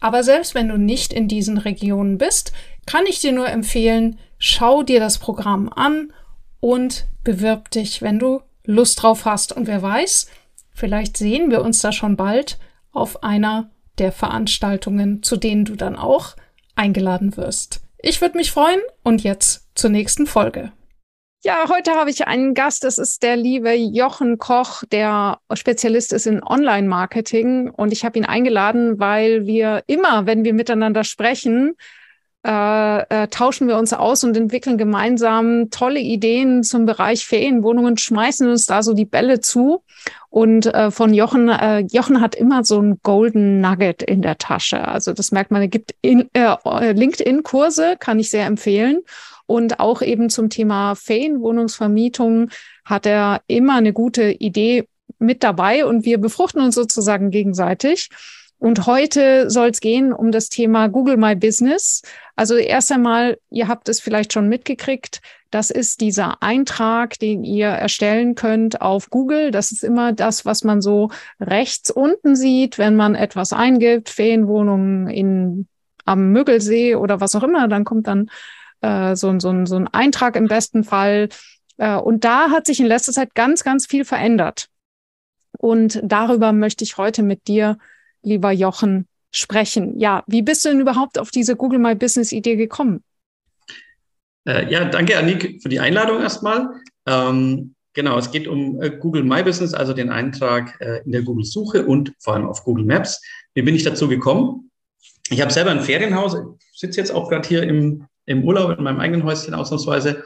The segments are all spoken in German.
Aber selbst wenn du nicht in diesen Regionen bist, kann ich dir nur empfehlen, schau dir das Programm an und bewirb dich, wenn du Lust drauf hast. Und wer weiß, vielleicht sehen wir uns da schon bald auf einer der Veranstaltungen, zu denen du dann auch eingeladen wirst. Ich würde mich freuen und jetzt zur nächsten Folge. Ja, heute habe ich einen Gast, das ist der liebe Jochen Koch, der Spezialist ist in Online-Marketing. Und ich habe ihn eingeladen, weil wir immer, wenn wir miteinander sprechen, äh, äh, tauschen wir uns aus und entwickeln gemeinsam tolle Ideen zum Bereich Ferienwohnungen, schmeißen uns da so die Bälle zu. Und äh, von Jochen, äh, Jochen hat immer so ein Golden Nugget in der Tasche. Also das merkt man, er gibt in, äh, LinkedIn-Kurse, kann ich sehr empfehlen. Und auch eben zum Thema Ferienwohnungsvermietung hat er immer eine gute Idee mit dabei und wir befruchten uns sozusagen gegenseitig. Und heute soll es gehen um das Thema Google My Business. Also erst einmal, ihr habt es vielleicht schon mitgekriegt, das ist dieser Eintrag, den ihr erstellen könnt auf Google. Das ist immer das, was man so rechts unten sieht, wenn man etwas eingibt, Ferienwohnungen in am Müggelsee oder was auch immer, dann kommt dann äh, so, so, so ein Eintrag im besten Fall. Äh, und da hat sich in letzter Zeit ganz, ganz viel verändert. Und darüber möchte ich heute mit dir, lieber Jochen, sprechen. Ja, wie bist du denn überhaupt auf diese Google My Business Idee gekommen? Äh, ja, danke, Annik, für die Einladung erstmal. Ähm, genau, es geht um äh, Google My Business, also den Eintrag äh, in der Google-Suche und vor allem auf Google Maps. Wie bin ich dazu gekommen? Ich habe selber ein Ferienhaus, sitze jetzt auch gerade hier im im Urlaub in meinem eigenen Häuschen ausnahmsweise.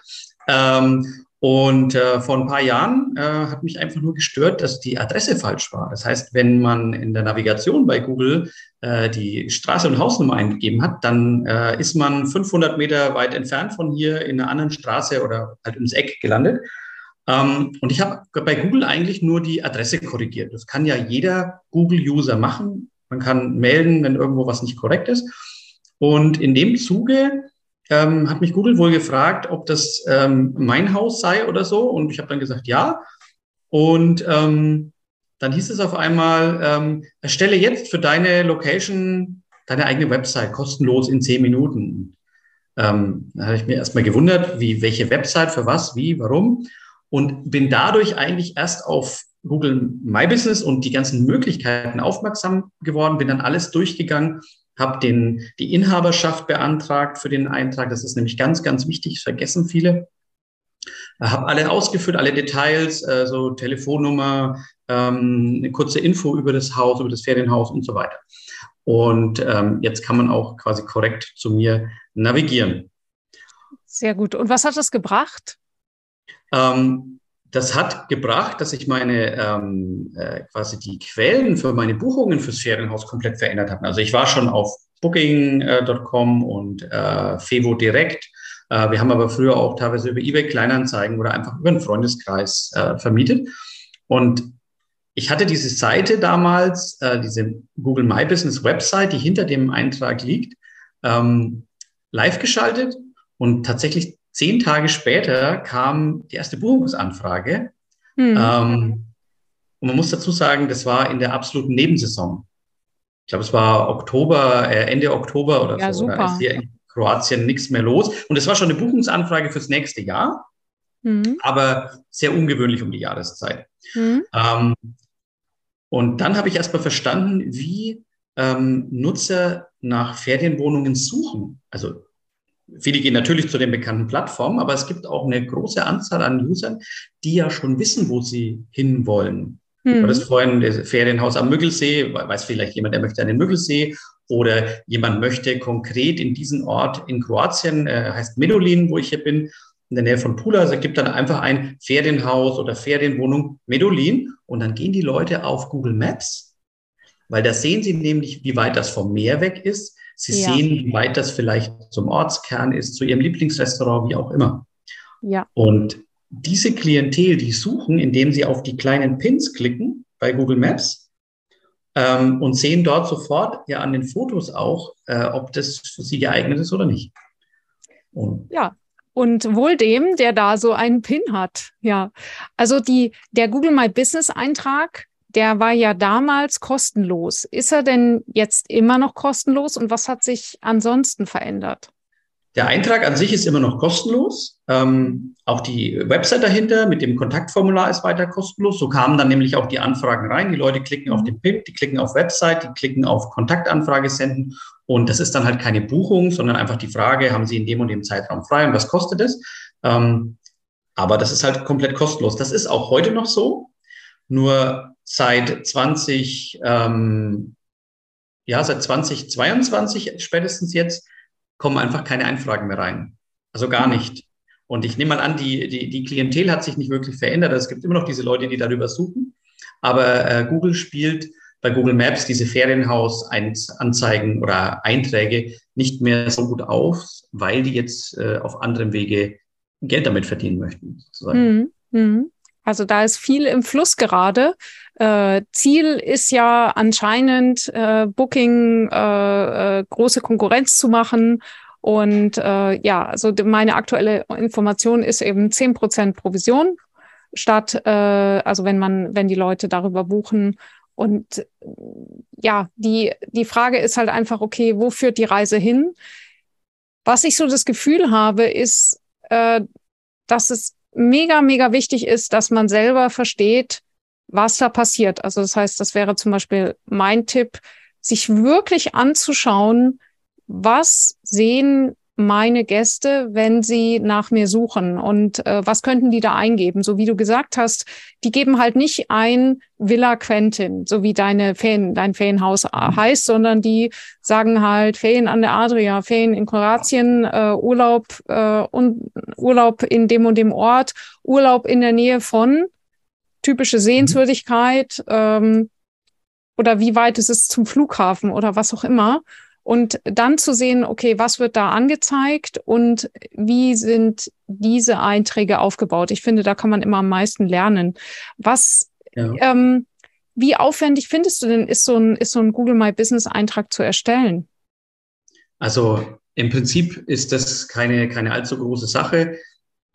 Ähm, Und äh, vor ein paar Jahren äh, hat mich einfach nur gestört, dass die Adresse falsch war. Das heißt, wenn man in der Navigation bei Google äh, die Straße und Hausnummer eingegeben hat, dann äh, ist man 500 Meter weit entfernt von hier in einer anderen Straße oder halt ums Eck gelandet. Ähm, und ich habe bei Google eigentlich nur die Adresse korrigiert. Das kann ja jeder Google-User machen. Man kann melden, wenn irgendwo was nicht korrekt ist. Und in dem Zuge ähm, hat mich Google wohl gefragt, ob das ähm, mein Haus sei oder so. Und ich habe dann gesagt, ja. Und ähm, dann hieß es auf einmal, ähm, erstelle jetzt für deine Location deine eigene Website kostenlos in zehn Minuten. Ähm, da habe ich mir erstmal gewundert, wie, welche Website, für was, wie, warum. Und bin dadurch eigentlich erst auf Google My Business und die ganzen Möglichkeiten aufmerksam geworden, bin dann alles durchgegangen habe den, die Inhaberschaft beantragt für den Eintrag. Das ist nämlich ganz, ganz wichtig, vergessen viele. Habe alle ausgeführt, alle Details, äh, so Telefonnummer, ähm, eine kurze Info über das Haus, über das Ferienhaus und so weiter. Und ähm, jetzt kann man auch quasi korrekt zu mir navigieren. Sehr gut. Und was hat das gebracht? Ähm, das hat gebracht, dass ich meine ähm, äh, quasi die Quellen für meine Buchungen fürs Ferienhaus komplett verändert habe. Also ich war schon auf Booking.com und äh, Fevo direkt. Äh, wir haben aber früher auch teilweise über eBay Kleinanzeigen oder einfach über einen Freundeskreis äh, vermietet. Und ich hatte diese Seite damals, äh, diese Google My Business Website, die hinter dem Eintrag liegt, ähm, live geschaltet und tatsächlich zehn Tage später kam die erste Buchungsanfrage. Mhm. Ähm, und man muss dazu sagen, das war in der absoluten Nebensaison. Ich glaube, es war Oktober, äh, Ende Oktober oder ja, so. Super. Da ist hier in Kroatien nichts mehr los. Und es war schon eine Buchungsanfrage fürs nächste Jahr, mhm. aber sehr ungewöhnlich um die Jahreszeit. Mhm. Ähm, und dann habe ich erst mal verstanden, wie ähm, Nutzer nach Ferienwohnungen suchen. Also Viele gehen natürlich zu den bekannten Plattformen, aber es gibt auch eine große Anzahl an Usern, die ja schon wissen, wo sie hinwollen. Mhm. Das vorhin das Ferienhaus am Müggelsee, weiß vielleicht jemand, der möchte an den Müggelsee oder jemand möchte konkret in diesen Ort in Kroatien, äh, heißt Medulin, wo ich hier bin, in der Nähe von Pula, also gibt dann einfach ein Ferienhaus oder Ferienwohnung Medulin und dann gehen die Leute auf Google Maps, weil da sehen sie nämlich, wie weit das vom Meer weg ist Sie ja. sehen, wie weit das vielleicht zum Ortskern ist, zu Ihrem Lieblingsrestaurant, wie auch immer. Ja. Und diese Klientel, die suchen, indem sie auf die kleinen Pins klicken bei Google Maps ähm, und sehen dort sofort ja an den Fotos auch, äh, ob das für sie geeignet ist oder nicht. Und ja, und wohl dem, der da so einen Pin hat. Ja, also die, der Google My Business Eintrag der war ja damals kostenlos. Ist er denn jetzt immer noch kostenlos und was hat sich ansonsten verändert? Der Eintrag an sich ist immer noch kostenlos. Ähm, auch die Website dahinter mit dem Kontaktformular ist weiter kostenlos. So kamen dann nämlich auch die Anfragen rein. Die Leute klicken auf mhm. den Pin, die klicken auf Website, die klicken auf Kontaktanfrage senden. Und das ist dann halt keine Buchung, sondern einfach die Frage, haben Sie in dem und dem Zeitraum frei und was kostet es? Ähm, aber das ist halt komplett kostenlos. Das ist auch heute noch so. Nur seit 20, ähm, ja, seit 2022 spätestens jetzt kommen einfach keine Einfragen mehr rein. Also gar mhm. nicht. Und ich nehme mal an, die, die, die Klientel hat sich nicht wirklich verändert. Es gibt immer noch diese Leute, die darüber suchen. Aber äh, Google spielt bei Google Maps diese Ferienhaus-Anzeigen oder Einträge nicht mehr so gut auf, weil die jetzt äh, auf anderem Wege Geld damit verdienen möchten. Sozusagen. Mhm. Mhm. Also da ist viel im Fluss gerade. Äh, Ziel ist ja anscheinend, äh, Booking äh, äh, große Konkurrenz zu machen. Und äh, ja, also meine aktuelle Information ist eben zehn Prozent Provision statt, äh, also wenn man, wenn die Leute darüber buchen. Und ja, die, die Frage ist halt einfach, okay, wo führt die Reise hin? Was ich so das Gefühl habe, ist, dass es mega, mega wichtig ist, dass man selber versteht, was da passiert. Also das heißt, das wäre zum Beispiel mein Tipp, sich wirklich anzuschauen, was sehen meine Gäste, wenn sie nach mir suchen? Und äh, was könnten die da eingeben? So wie du gesagt hast, die geben halt nicht ein Villa Quentin, so wie deine Ferien, dein Ferienhaus mhm. heißt, sondern die sagen halt Ferien an der Adria, Ferien in Kroatien, äh, Urlaub äh, und Urlaub in dem und dem Ort, Urlaub in der Nähe von typische mhm. Sehenswürdigkeit ähm, oder wie weit ist es zum Flughafen oder was auch immer. Und dann zu sehen, okay, was wird da angezeigt und wie sind diese Einträge aufgebaut? Ich finde, da kann man immer am meisten lernen. Was, ja. ähm, wie aufwendig findest du denn, ist so ein, ist so ein Google My Business Eintrag zu erstellen? Also im Prinzip ist das keine, keine allzu große Sache.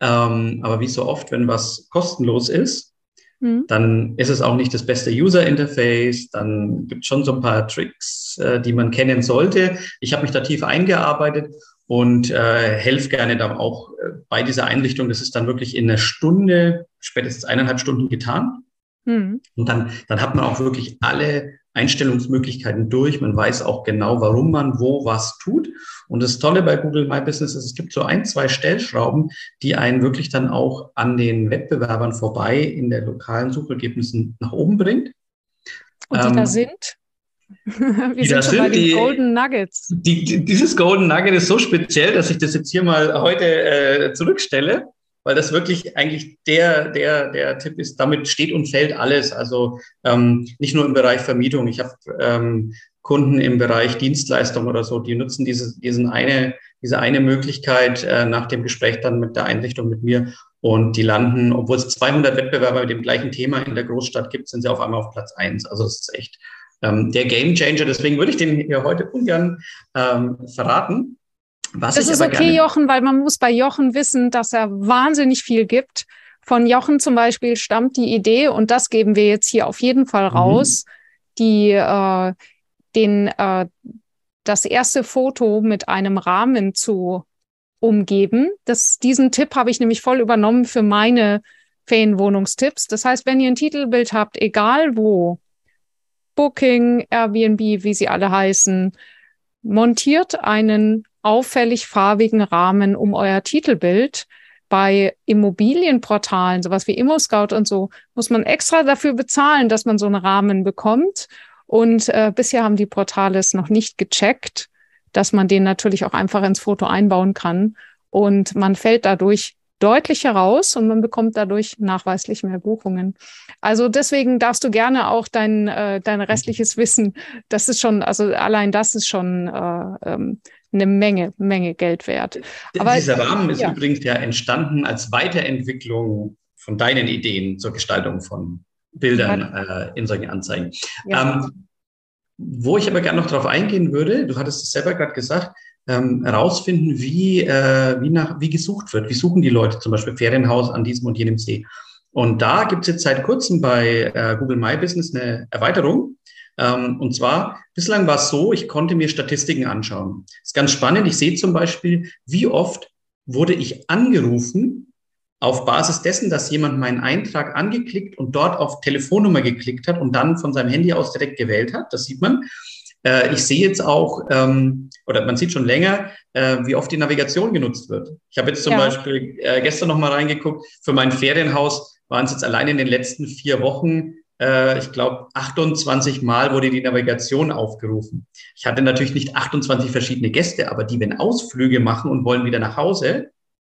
Ähm, aber wie so oft, wenn was kostenlos ist, Mhm. Dann ist es auch nicht das beste User-Interface. Dann gibt es schon so ein paar Tricks, äh, die man kennen sollte. Ich habe mich da tief eingearbeitet und äh, helfe gerne da auch äh, bei dieser Einrichtung. Das ist dann wirklich in einer Stunde, spätestens eineinhalb Stunden getan. Mhm. Und dann, dann hat man auch wirklich alle Einstellungsmöglichkeiten durch. Man weiß auch genau, warum man wo was tut. Und das Tolle bei Google My Business ist, es gibt so ein, zwei Stellschrauben, die einen wirklich dann auch an den Wettbewerbern vorbei in der lokalen Suchergebnissen nach oben bringt. Und die ähm, da sind? Wir die sind schon bei den die, Golden Nuggets. Die, die, dieses Golden Nugget ist so speziell, dass ich das jetzt hier mal heute äh, zurückstelle weil das wirklich eigentlich der, der, der Tipp ist, damit steht und fällt alles. Also ähm, nicht nur im Bereich Vermietung. Ich habe ähm, Kunden im Bereich Dienstleistung oder so, die nutzen diese, diesen eine, diese eine Möglichkeit äh, nach dem Gespräch dann mit der Einrichtung mit mir und die landen, obwohl es 200 Wettbewerber mit dem gleichen Thema in der Großstadt gibt, sind sie auf einmal auf Platz eins. Also es ist echt ähm, der Game Changer. Deswegen würde ich den hier heute ungern ähm, verraten. Was das ist okay, Jochen, weil man muss bei Jochen wissen, dass er wahnsinnig viel gibt. Von Jochen zum Beispiel stammt die Idee, und das geben wir jetzt hier auf jeden Fall mhm. raus, mhm. die äh, den äh, das erste Foto mit einem Rahmen zu umgeben. Das, diesen Tipp habe ich nämlich voll übernommen für meine Ferienwohnungstipps. Das heißt, wenn ihr ein Titelbild habt, egal wo, Booking, Airbnb, wie sie alle heißen, montiert einen auffällig farbigen Rahmen um euer Titelbild. Bei Immobilienportalen, sowas wie ImmoScout und so, muss man extra dafür bezahlen, dass man so einen Rahmen bekommt. Und äh, bisher haben die Portale es noch nicht gecheckt, dass man den natürlich auch einfach ins Foto einbauen kann. Und man fällt dadurch deutlich heraus und man bekommt dadurch nachweislich mehr Buchungen. Also deswegen darfst du gerne auch dein, äh, dein restliches Wissen, das ist schon, also allein das ist schon äh, ähm, eine Menge, Menge Geld wert. Aber, Dieser Rahmen ist ja. übrigens ja entstanden als Weiterentwicklung von deinen Ideen zur Gestaltung von Bildern äh, in solchen Anzeigen. Ja. Ähm, wo ich aber gerne noch darauf eingehen würde, du hattest es selber gerade gesagt, ähm, herausfinden, wie, äh, wie, nach, wie gesucht wird. Wie suchen die Leute zum Beispiel Ferienhaus an diesem und jenem See? Und da gibt es jetzt seit kurzem bei äh, Google My Business eine Erweiterung. Ähm, und zwar, bislang war es so, ich konnte mir Statistiken anschauen. Das ist ganz spannend. Ich sehe zum Beispiel, wie oft wurde ich angerufen auf Basis dessen, dass jemand meinen Eintrag angeklickt und dort auf Telefonnummer geklickt hat und dann von seinem Handy aus direkt gewählt hat. Das sieht man. Äh, ich sehe jetzt auch, ähm, oder man sieht schon länger, äh, wie oft die Navigation genutzt wird. Ich habe jetzt zum ja. Beispiel äh, gestern noch mal reingeguckt, für mein Ferienhaus waren es jetzt allein in den letzten vier Wochen äh, ich glaube, 28 Mal wurde die Navigation aufgerufen. Ich hatte natürlich nicht 28 verschiedene Gäste, aber die, wenn Ausflüge machen und wollen wieder nach Hause,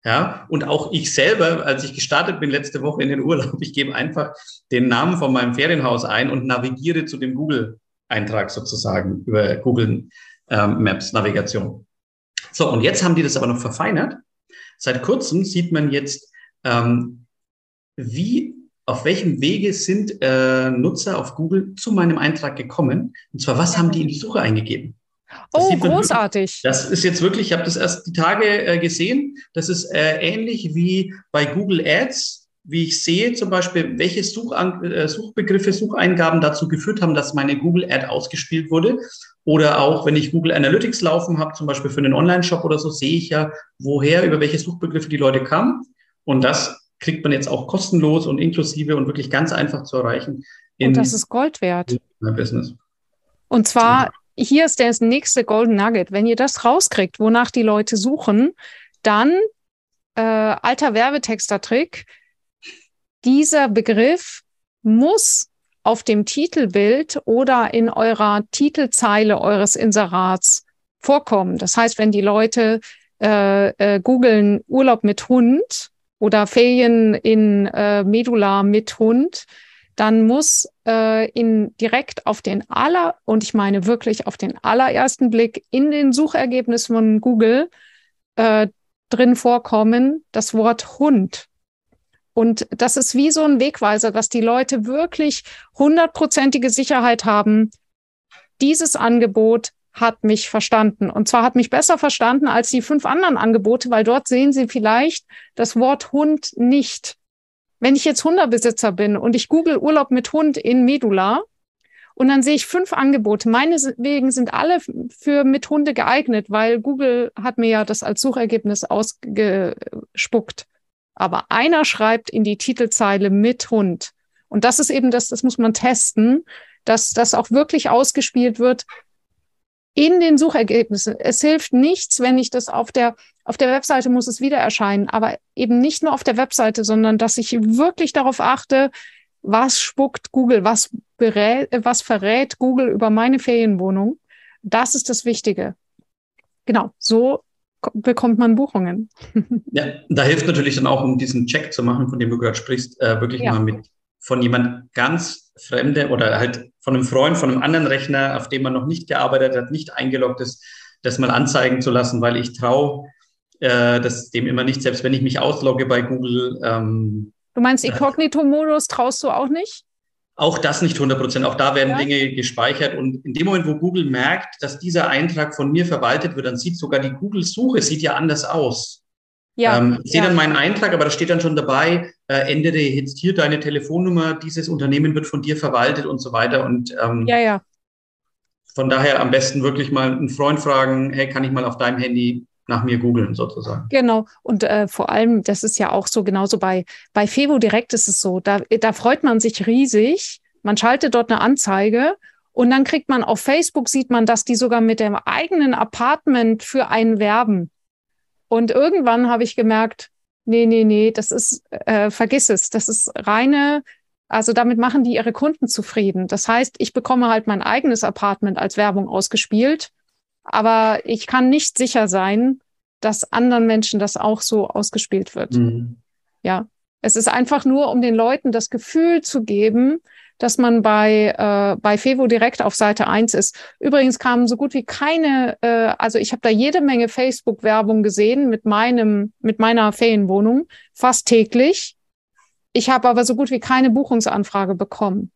ja, und auch ich selber, als ich gestartet bin letzte Woche in den Urlaub, ich gebe einfach den Namen von meinem Ferienhaus ein und navigiere zu dem Google-Eintrag sozusagen über Google ähm, Maps Navigation. So, und jetzt haben die das aber noch verfeinert. Seit kurzem sieht man jetzt, ähm, wie auf welchem Wege sind äh, Nutzer auf Google zu meinem Eintrag gekommen? Und zwar, was haben die in die Suche eingegeben? Das oh, großartig. Wirklich, das ist jetzt wirklich, ich habe das erst die Tage äh, gesehen. Das ist äh, ähnlich wie bei Google Ads, wie ich sehe zum Beispiel, welche Suchan äh, Suchbegriffe, Sucheingaben dazu geführt haben, dass meine Google Ad ausgespielt wurde. Oder auch, wenn ich Google Analytics laufen habe, zum Beispiel für einen Online-Shop oder so, sehe ich ja, woher, über welche Suchbegriffe die Leute kamen. Und das kriegt man jetzt auch kostenlos und inklusive und wirklich ganz einfach zu erreichen. und das ist Gold wert. Business. Und zwar hier ist der nächste Golden Nugget. Wenn ihr das rauskriegt, wonach die Leute suchen, dann äh, alter Werbetexter-Trick. Dieser Begriff muss auf dem Titelbild oder in eurer Titelzeile eures Inserats vorkommen. Das heißt, wenn die Leute äh, äh, googeln Urlaub mit Hund oder Ferien in äh, Medulla mit Hund, dann muss äh, in direkt auf den aller und ich meine wirklich auf den allerersten Blick in den Suchergebnissen von Google äh, drin vorkommen das Wort Hund. Und das ist wie so ein Wegweiser, dass die Leute wirklich hundertprozentige Sicherheit haben, dieses Angebot hat mich verstanden. Und zwar hat mich besser verstanden als die fünf anderen Angebote, weil dort sehen Sie vielleicht das Wort Hund nicht. Wenn ich jetzt Hundebesitzer bin und ich google Urlaub mit Hund in Medula und dann sehe ich fünf Angebote. Meinetwegen sind alle für mit Hunde geeignet, weil Google hat mir ja das als Suchergebnis ausgespuckt. Aber einer schreibt in die Titelzeile mit Hund. Und das ist eben das, das muss man testen, dass das auch wirklich ausgespielt wird in den Suchergebnissen. Es hilft nichts, wenn ich das auf der, auf der Webseite muss es wieder erscheinen, aber eben nicht nur auf der Webseite, sondern dass ich wirklich darauf achte, was spuckt Google, was, berät, was verrät Google über meine Ferienwohnung. Das ist das Wichtige. Genau, so bekommt man Buchungen. Ja, da hilft natürlich dann auch, um diesen Check zu machen, von dem du gerade sprichst, äh, wirklich ja. mal mit von jemand ganz Fremde oder halt von einem Freund, von einem anderen Rechner, auf dem man noch nicht gearbeitet hat, nicht eingeloggt ist, das mal anzeigen zu lassen, weil ich traue äh, das dem immer nicht, selbst wenn ich mich auslogge bei Google, ähm, Du meinst Inkognito-Modus traust du auch nicht? Auch das nicht 100 Prozent. Auch da werden ja. Dinge gespeichert. Und in dem Moment, wo Google merkt, dass dieser Eintrag von mir verwaltet wird, dann sieht sogar die Google-Suche sieht ja anders aus. Ja, ähm, ich sehe ja. dann meinen Eintrag, aber da steht dann schon dabei, äh, ändere jetzt hier deine Telefonnummer, dieses Unternehmen wird von dir verwaltet und so weiter. Und ähm, ja, ja. von daher am besten wirklich mal einen Freund fragen, hey, kann ich mal auf deinem Handy nach mir googeln sozusagen. Genau. Und äh, vor allem, das ist ja auch so genauso bei, bei Fevo Direkt ist es so, da, da freut man sich riesig. Man schaltet dort eine Anzeige und dann kriegt man auf Facebook, sieht man, dass die sogar mit dem eigenen Apartment für einen werben. Und irgendwann habe ich gemerkt, nee, nee, nee, das ist, äh, vergiss es, das ist reine, also damit machen die ihre Kunden zufrieden. Das heißt, ich bekomme halt mein eigenes Apartment als Werbung ausgespielt aber ich kann nicht sicher sein, dass anderen Menschen das auch so ausgespielt wird. Mhm. Ja, es ist einfach nur, um den Leuten das Gefühl zu geben, dass man bei, äh, bei Fevo direkt auf Seite eins ist. Übrigens kamen so gut wie keine, äh, also ich habe da jede Menge Facebook-Werbung gesehen mit meinem, mit meiner Ferienwohnung, fast täglich. Ich habe aber so gut wie keine Buchungsanfrage bekommen.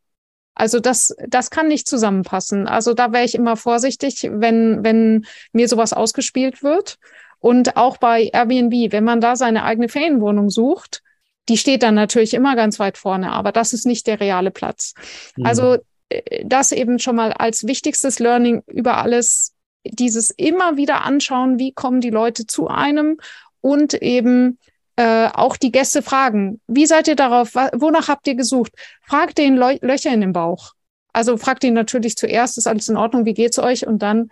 Also das, das kann nicht zusammenpassen. Also da wäre ich immer vorsichtig, wenn, wenn mir sowas ausgespielt wird. Und auch bei Airbnb, wenn man da seine eigene Ferienwohnung sucht, die steht dann natürlich immer ganz weit vorne, aber das ist nicht der reale Platz. Mhm. Also äh, das eben schon mal als wichtigstes Learning über alles, dieses immer wieder anschauen, wie kommen die Leute zu einem und eben äh, auch die Gäste fragen, wie seid ihr darauf, wonach habt ihr gesucht? Fragt den Lö Löcher in den Bauch. Also fragt ihn natürlich zuerst, ist alles in Ordnung, wie geht's euch? Und dann,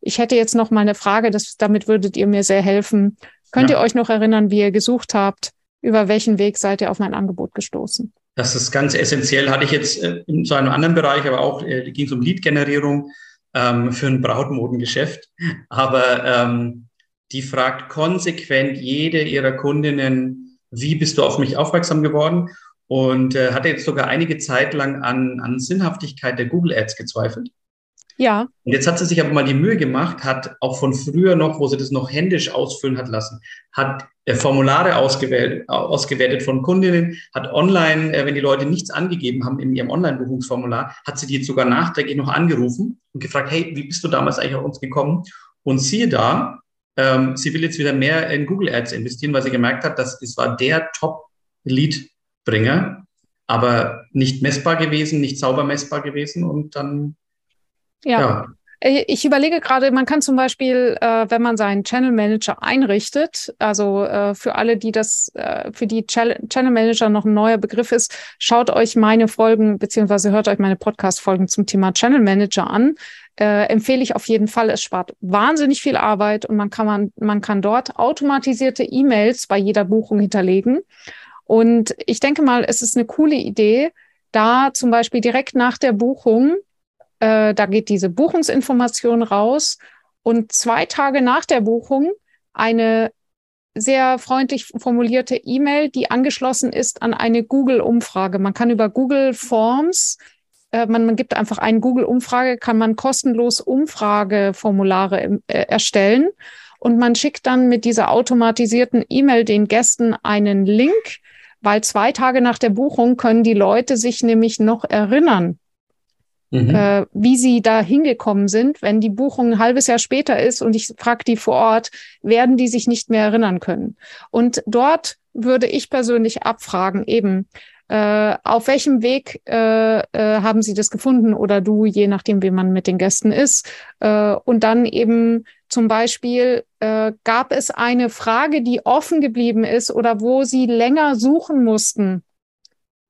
ich hätte jetzt noch mal eine Frage, das, damit würdet ihr mir sehr helfen. Könnt ja. ihr euch noch erinnern, wie ihr gesucht habt? Über welchen Weg seid ihr auf mein Angebot gestoßen? Das ist ganz essentiell. Hatte ich jetzt äh, in so einem anderen Bereich, aber auch äh, ging es um Lead-Generierung ähm, für ein Brautmodengeschäft. Aber ähm, die fragt konsequent jede ihrer Kundinnen, wie bist du auf mich aufmerksam geworden? Und äh, hatte jetzt sogar einige Zeit lang an, an Sinnhaftigkeit der Google Ads gezweifelt. Ja. Und jetzt hat sie sich aber mal die Mühe gemacht, hat auch von früher noch, wo sie das noch händisch ausfüllen hat lassen, hat äh, Formulare ausgewählt, ausgewertet von Kundinnen, hat online, äh, wenn die Leute nichts angegeben haben in ihrem Online-Buchungsformular, hat sie die jetzt sogar nachträglich noch angerufen und gefragt, hey, wie bist du damals eigentlich auf uns gekommen? Und siehe da, ähm, sie will jetzt wieder mehr in Google Ads investieren, weil sie gemerkt hat, dass es war der Top-Lead-Bringer, aber nicht messbar gewesen, nicht sauber messbar gewesen und dann ja. ja. Äh, ich überlege gerade, man kann zum Beispiel, äh, wenn man seinen Channel Manager einrichtet, also äh, für alle, die das, äh, für die Channel Manager noch ein neuer Begriff ist, schaut euch meine Folgen beziehungsweise hört euch meine Podcast-Folgen zum Thema Channel Manager an. Äh, empfehle ich auf jeden Fall. Es spart wahnsinnig viel Arbeit und man kann man, man kann dort automatisierte E-Mails bei jeder Buchung hinterlegen. Und ich denke mal, es ist eine coole Idee, da zum Beispiel direkt nach der Buchung äh, da geht diese Buchungsinformation raus und zwei Tage nach der Buchung eine sehr freundlich formulierte E-Mail, die angeschlossen ist an eine Google-Umfrage. Man kann über Google Forms, äh, man, man, gibt einfach eine Google-Umfrage, kann man kostenlos Umfrageformulare äh, erstellen und man schickt dann mit dieser automatisierten E-Mail den Gästen einen Link, weil zwei Tage nach der Buchung können die Leute sich nämlich noch erinnern Mhm. Äh, wie sie da hingekommen sind. Wenn die Buchung ein halbes Jahr später ist und ich frage die vor Ort, werden die sich nicht mehr erinnern können. Und dort würde ich persönlich abfragen, eben, äh, auf welchem Weg äh, äh, haben Sie das gefunden oder du, je nachdem, wie man mit den Gästen ist. Äh, und dann eben zum Beispiel, äh, gab es eine Frage, die offen geblieben ist oder wo Sie länger suchen mussten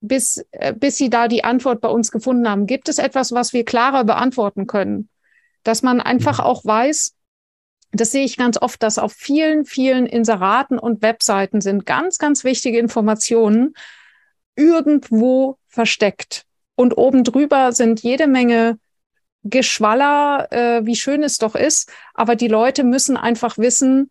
bis, äh, bis Sie da die Antwort bei uns gefunden haben. Gibt es etwas, was wir klarer beantworten können? Dass man einfach mhm. auch weiß, das sehe ich ganz oft, dass auf vielen, vielen Inseraten und Webseiten sind ganz, ganz wichtige Informationen irgendwo versteckt. Und oben drüber sind jede Menge Geschwaller, äh, wie schön es doch ist. Aber die Leute müssen einfach wissen,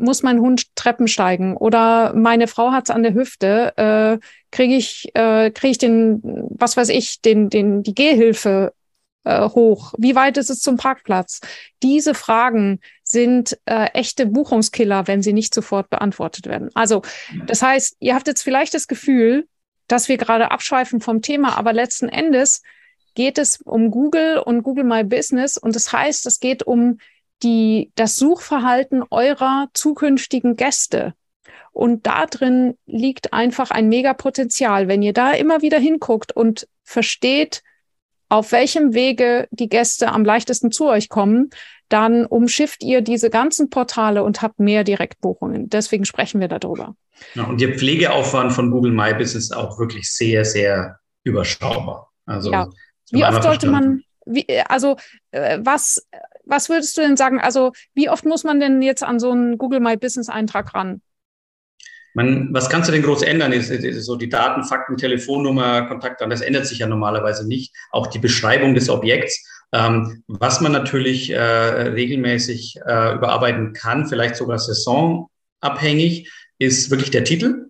muss mein Hund Treppen steigen oder meine Frau hat's an der Hüfte, äh, kriege ich, äh, krieg ich den, was weiß ich, den, den, die Gehhilfe äh, hoch? Wie weit ist es zum Parkplatz? Diese Fragen sind äh, echte Buchungskiller, wenn sie nicht sofort beantwortet werden. Also, das heißt, ihr habt jetzt vielleicht das Gefühl, dass wir gerade abschweifen vom Thema, aber letzten Endes geht es um Google und Google My Business und das heißt, es geht um die, das Suchverhalten eurer zukünftigen Gäste. Und da drin liegt einfach ein Megapotenzial. Wenn ihr da immer wieder hinguckt und versteht, auf welchem Wege die Gäste am leichtesten zu euch kommen, dann umschifft ihr diese ganzen Portale und habt mehr Direktbuchungen. Deswegen sprechen wir darüber. Ja, und der Pflegeaufwand von Google My Business ist auch wirklich sehr, sehr überschaubar. Also ja. wie oft sollte man, wie, also äh, was was würdest du denn sagen? Also, wie oft muss man denn jetzt an so einen Google My Business Eintrag ran? Man, was kannst du denn groß ändern? Ist, ist, ist so die Daten, Fakten, Telefonnummer, Kontakt, das ändert sich ja normalerweise nicht. Auch die Beschreibung des Objekts. Ähm, was man natürlich äh, regelmäßig äh, überarbeiten kann, vielleicht sogar saisonabhängig, ist wirklich der Titel.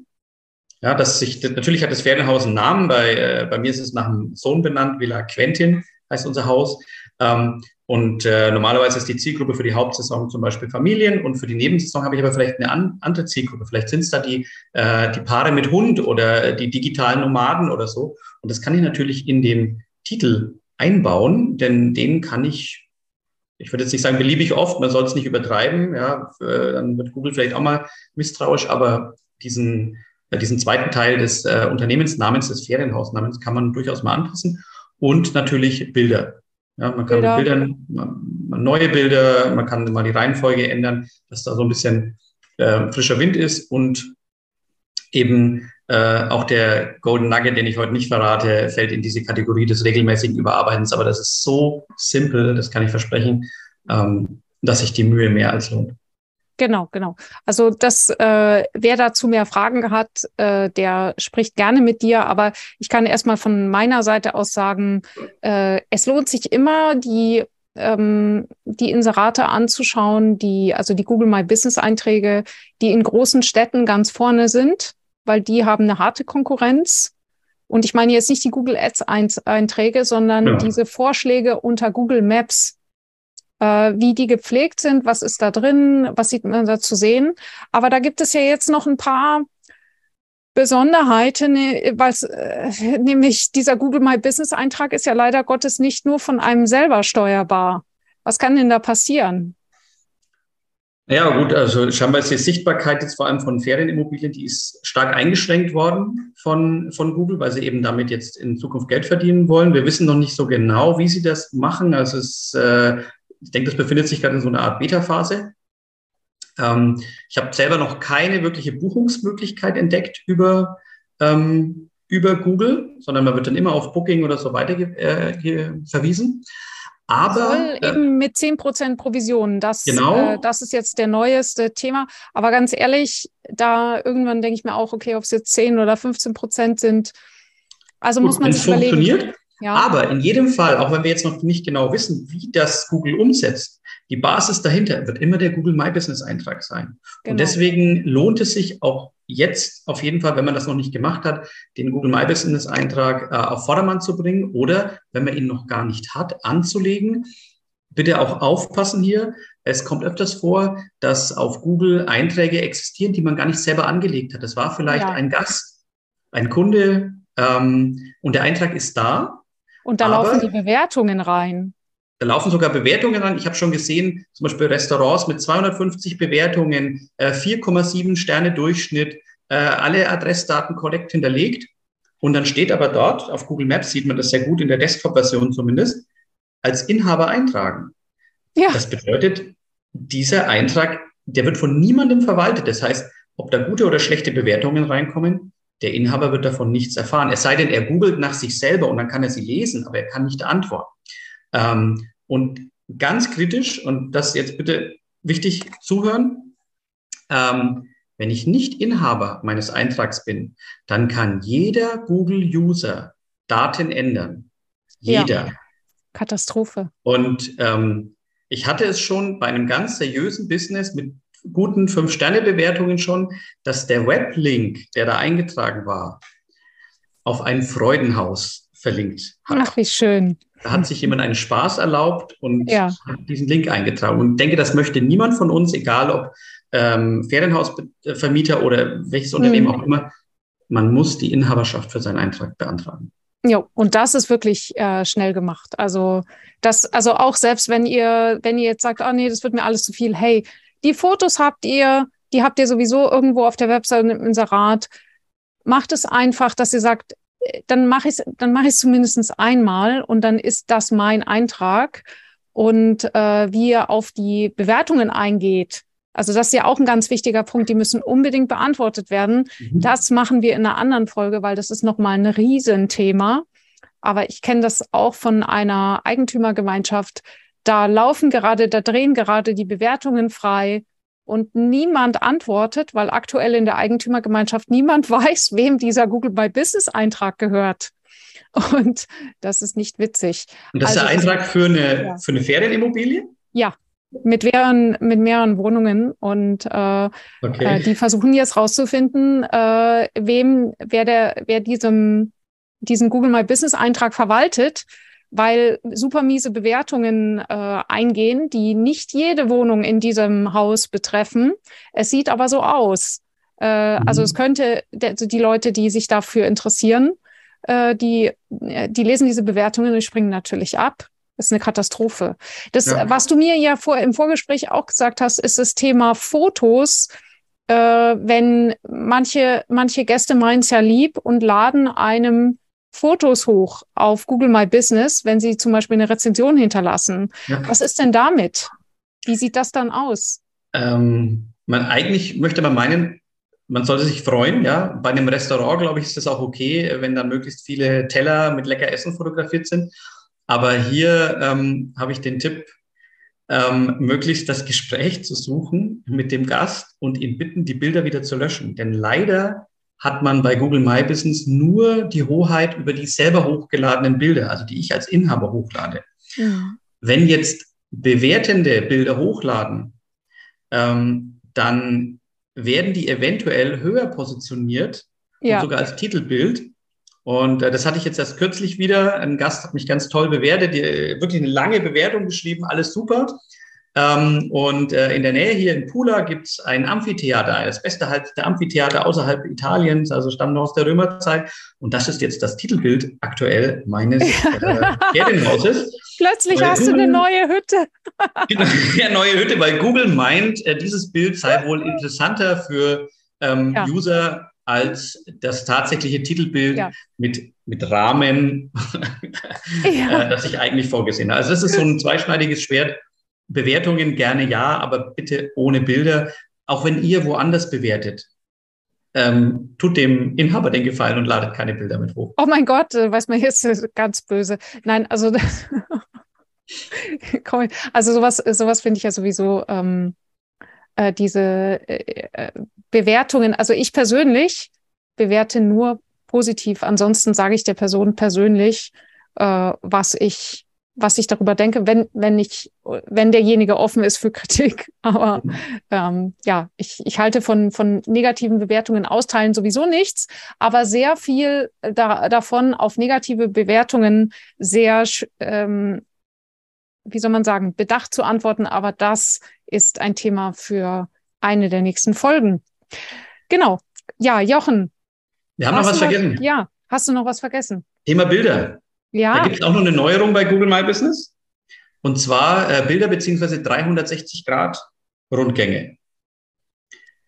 Ja, dass sich, natürlich hat das Pferdehaus einen Namen. Bei, äh, bei mir ist es nach einem Sohn benannt, Villa Quentin heißt unser Haus. Ähm, und äh, normalerweise ist die Zielgruppe für die Hauptsaison zum Beispiel Familien und für die Nebensaison habe ich aber vielleicht eine an, andere Zielgruppe. Vielleicht sind es da die, äh, die Paare mit Hund oder die digitalen Nomaden oder so. Und das kann ich natürlich in den Titel einbauen, denn den kann ich, ich würde jetzt nicht sagen beliebig oft, man soll es nicht übertreiben, ja, äh, dann wird Google vielleicht auch mal misstrauisch, aber diesen, äh, diesen zweiten Teil des äh, Unternehmensnamens, des Ferienhausnamens kann man durchaus mal anpassen und natürlich Bilder. Ja, man kann Bilder. Bildern, neue Bilder, man kann mal die Reihenfolge ändern, dass da so ein bisschen äh, frischer Wind ist und eben äh, auch der Golden Nugget, den ich heute nicht verrate, fällt in diese Kategorie des regelmäßigen Überarbeitens. Aber das ist so simpel, das kann ich versprechen, ähm, dass sich die Mühe mehr als lohnt. Genau, genau. Also das, äh, wer dazu mehr Fragen hat, äh, der spricht gerne mit dir. Aber ich kann erstmal von meiner Seite aus sagen, äh, es lohnt sich immer, die ähm, die Inserate anzuschauen, die, also die Google My Business Einträge, die in großen Städten ganz vorne sind, weil die haben eine harte Konkurrenz. Und ich meine jetzt nicht die Google Ads Einträge, sondern ja. diese Vorschläge unter Google Maps äh, wie die gepflegt sind, was ist da drin, was sieht man da zu sehen. Aber da gibt es ja jetzt noch ein paar Besonderheiten, ne, weil äh, nämlich dieser Google My Business Eintrag ist ja leider Gottes nicht nur von einem selber steuerbar. Was kann denn da passieren? Ja, gut, also scheinbar ist die Sichtbarkeit jetzt vor allem von Ferienimmobilien, die ist stark eingeschränkt worden von, von Google, weil sie eben damit jetzt in Zukunft Geld verdienen wollen. Wir wissen noch nicht so genau, wie sie das machen. Also es äh, ich denke, das befindet sich gerade in so einer Art Beta-Phase. Ähm, ich habe selber noch keine wirkliche Buchungsmöglichkeit entdeckt über, ähm, über Google, sondern man wird dann immer auf Booking oder so weiter äh, verwiesen. Aber Voll äh, eben mit 10% Provision. Das, genau. Äh, das ist jetzt der neueste Thema. Aber ganz ehrlich, da irgendwann denke ich mir auch, okay, ob es jetzt 10 oder 15 Prozent sind. Also Gut, muss man sich überlegen. Funktioniert, ja. Aber in jedem Fall, auch wenn wir jetzt noch nicht genau wissen, wie das Google umsetzt, die Basis dahinter wird immer der Google My Business Eintrag sein. Genau. Und deswegen lohnt es sich auch jetzt auf jeden Fall, wenn man das noch nicht gemacht hat, den Google My Business Eintrag äh, auf Vordermann zu bringen oder wenn man ihn noch gar nicht hat, anzulegen. Bitte auch aufpassen hier. Es kommt öfters vor, dass auf Google Einträge existieren, die man gar nicht selber angelegt hat. Das war vielleicht ja. ein Gast, ein Kunde ähm, und der Eintrag ist da, und da Aber laufen die Bewertungen rein. Da laufen sogar Bewertungen rein. Ich habe schon gesehen, zum Beispiel Restaurants mit 250 Bewertungen, äh, 4,7 Sterne Durchschnitt, äh, alle Adressdaten korrekt hinterlegt. Und dann steht aber dort, auf Google Maps sieht man das sehr gut, in der Desktop-Version zumindest, als Inhaber eintragen. Ja. Das bedeutet, dieser Eintrag, der wird von niemandem verwaltet. Das heißt, ob da gute oder schlechte Bewertungen reinkommen, der Inhaber wird davon nichts erfahren. Es sei denn, er googelt nach sich selber und dann kann er sie lesen, aber er kann nicht antworten. Ähm, und ganz kritisch, und das jetzt bitte wichtig zuhören, ähm, wenn ich nicht Inhaber meines Eintrags bin, dann kann jeder Google-User Daten ändern. Jeder. Ja. Katastrophe. Und ähm, ich hatte es schon bei einem ganz seriösen Business mit guten Fünf-Sterne-Bewertungen schon, dass der Weblink, der da eingetragen war, auf ein Freudenhaus verlinkt hat. Ach, wie schön. Da hat sich jemand einen Spaß erlaubt und ja. hat diesen Link eingetragen. Und ich denke, das möchte niemand von uns, egal ob ähm, Ferienhausvermieter oder welches Unternehmen mhm. auch immer. Man muss die Inhaberschaft für seinen Eintrag beantragen. Ja, und das ist wirklich äh, schnell gemacht. Also das, also auch selbst wenn ihr, wenn ihr jetzt sagt, oh nee, das wird mir alles zu viel, hey, die Fotos habt ihr, die habt ihr sowieso irgendwo auf der Website im Inserat. Macht es einfach, dass ihr sagt, äh, dann mache ich es dann mache ich zumindest einmal und dann ist das mein Eintrag. Und äh, wie ihr auf die Bewertungen eingeht, also das ist ja auch ein ganz wichtiger Punkt, die müssen unbedingt beantwortet werden. Mhm. Das machen wir in einer anderen Folge, weil das ist nochmal ein Riesenthema. Aber ich kenne das auch von einer Eigentümergemeinschaft, da laufen gerade, da drehen gerade die Bewertungen frei und niemand antwortet, weil aktuell in der Eigentümergemeinschaft niemand weiß, wem dieser Google My Business Eintrag gehört. Und das ist nicht witzig. Und das also, ist der Eintrag für eine, ja. für eine Ferienimmobilie? Ja, mit mehreren, mit mehreren Wohnungen und äh, okay. äh, die versuchen jetzt rauszufinden, äh, wem, wer der, wer diesem, diesen Google My Business Eintrag verwaltet weil super miese Bewertungen äh, eingehen, die nicht jede Wohnung in diesem Haus betreffen. Es sieht aber so aus. Äh, mhm. Also es könnte also die Leute, die sich dafür interessieren, äh, die, äh, die lesen diese Bewertungen und springen natürlich ab. Das ist eine Katastrophe. Das, ja. was du mir ja vor, im Vorgespräch auch gesagt hast, ist das Thema Fotos. Äh, wenn manche, manche Gäste meinen es ja lieb und laden einem Fotos hoch auf Google My Business, wenn Sie zum Beispiel eine Rezension hinterlassen. Ja. Was ist denn damit? Wie sieht das dann aus? Ähm, man eigentlich möchte man meinen, man sollte sich freuen, ja. Bei einem Restaurant, glaube ich, ist das auch okay, wenn dann möglichst viele Teller mit lecker Essen fotografiert sind. Aber hier ähm, habe ich den Tipp, ähm, möglichst das Gespräch zu suchen mit dem Gast und ihn bitten, die Bilder wieder zu löschen. Denn leider hat man bei Google My Business nur die Hoheit über die selber hochgeladenen Bilder, also die ich als Inhaber hochlade. Ja. Wenn jetzt bewertende Bilder hochladen, ähm, dann werden die eventuell höher positioniert, ja. sogar als Titelbild. Und äh, das hatte ich jetzt erst kürzlich wieder. Ein Gast hat mich ganz toll bewertet, die, wirklich eine lange Bewertung geschrieben, alles super. Ähm, und äh, in der Nähe hier in Pula gibt es ein Amphitheater, das beste halt der Amphitheater außerhalb Italiens, also stammt noch aus der Römerzeit. Und das ist jetzt das Titelbild aktuell meines äh, Ferienhauses. Plötzlich hast Google, du eine neue Hütte. genau, eine neue Hütte, weil Google meint, äh, dieses Bild sei wohl interessanter für ähm, ja. User als das tatsächliche Titelbild ja. mit, mit Rahmen, ja. äh, das ich eigentlich vorgesehen habe. Also das ist so ein zweischneidiges Schwert. Bewertungen gerne ja, aber bitte ohne Bilder. Auch wenn ihr woanders bewertet, ähm, tut dem Inhaber den Gefallen und ladet keine Bilder mit hoch. Oh mein Gott, äh, weiß man jetzt ganz böse. Nein, also also sowas, sowas finde ich ja sowieso ähm, äh, diese äh, äh, Bewertungen. Also ich persönlich bewerte nur positiv. Ansonsten sage ich der Person persönlich, äh, was ich was ich darüber denke, wenn, wenn ich, wenn derjenige offen ist für Kritik. Aber mhm. ähm, ja, ich, ich halte von, von negativen Bewertungen austeilen sowieso nichts, aber sehr viel da, davon auf negative Bewertungen sehr, ähm, wie soll man sagen, bedacht zu antworten. Aber das ist ein Thema für eine der nächsten Folgen. Genau. Ja, Jochen. Wir haben noch was vergessen. Ja, hast du noch was vergessen? Thema Bilder. Ja. Da gibt es auch noch eine Neuerung bei Google My Business. Und zwar äh, Bilder beziehungsweise 360 Grad Rundgänge.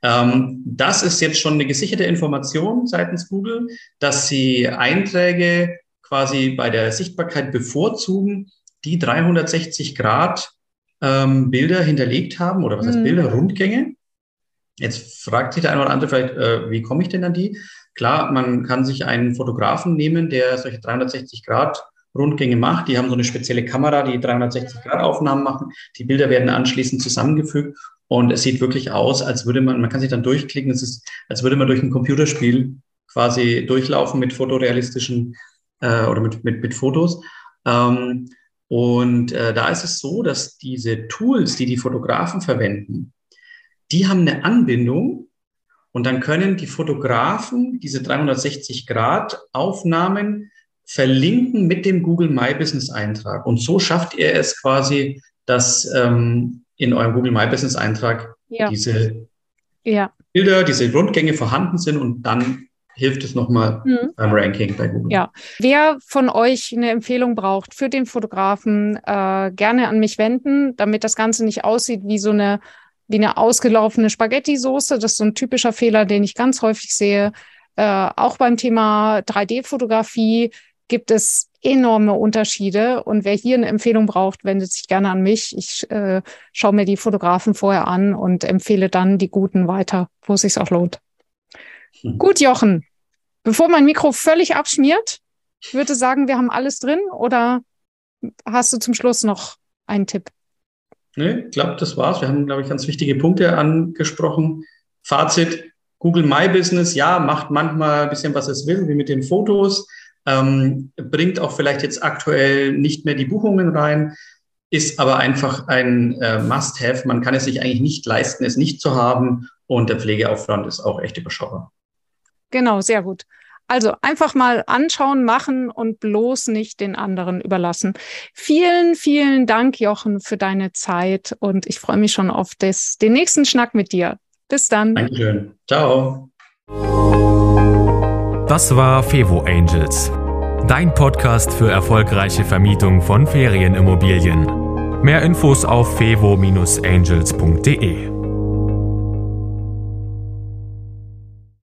Ähm, das ist jetzt schon eine gesicherte Information seitens Google, dass sie Einträge quasi bei der Sichtbarkeit bevorzugen, die 360 Grad ähm, Bilder hinterlegt haben oder was heißt mhm. Bilder, Rundgänge. Jetzt fragt sich der eine oder andere vielleicht, äh, wie komme ich denn an die? Klar, man kann sich einen Fotografen nehmen, der solche 360 Grad Rundgänge macht. Die haben so eine spezielle Kamera, die 360 Grad Aufnahmen machen. Die Bilder werden anschließend zusammengefügt und es sieht wirklich aus, als würde man, man kann sich dann durchklicken, es ist, als würde man durch ein Computerspiel quasi durchlaufen mit fotorealistischen äh, oder mit, mit, mit Fotos. Ähm, und äh, da ist es so, dass diese Tools, die die Fotografen verwenden, die haben eine Anbindung und dann können die Fotografen diese 360-Grad-Aufnahmen verlinken mit dem Google My Business Eintrag. Und so schafft ihr es quasi, dass ähm, in eurem Google My Business Eintrag ja. diese ja. Bilder, diese Rundgänge vorhanden sind und dann hilft es nochmal mhm. beim Ranking bei Google. Ja, wer von euch eine Empfehlung braucht für den Fotografen, äh, gerne an mich wenden, damit das Ganze nicht aussieht wie so eine wie eine ausgelaufene Spaghetti-Soße. Das ist so ein typischer Fehler, den ich ganz häufig sehe. Äh, auch beim Thema 3D-Fotografie gibt es enorme Unterschiede. Und wer hier eine Empfehlung braucht, wendet sich gerne an mich. Ich äh, schaue mir die Fotografen vorher an und empfehle dann die guten weiter, wo es sich auch lohnt. Hm. Gut, Jochen. Bevor mein Mikro völlig abschmiert, ich würde sagen, wir haben alles drin oder hast du zum Schluss noch einen Tipp? Nee, ich glaube, das war's. Wir haben, glaube ich, ganz wichtige Punkte angesprochen. Fazit, Google My Business, ja, macht manchmal ein bisschen, was es will, wie mit den Fotos, ähm, bringt auch vielleicht jetzt aktuell nicht mehr die Buchungen rein, ist aber einfach ein äh, Must-Have. Man kann es sich eigentlich nicht leisten, es nicht zu haben und der Pflegeaufwand ist auch echt überschaubar. Genau, sehr gut. Also einfach mal anschauen, machen und bloß nicht den anderen überlassen. Vielen, vielen Dank, Jochen, für deine Zeit und ich freue mich schon auf das, den nächsten Schnack mit dir. Bis dann. Dankeschön. Ciao. Das war Fevo Angels, dein Podcast für erfolgreiche Vermietung von Ferienimmobilien. Mehr Infos auf fevo-angels.de.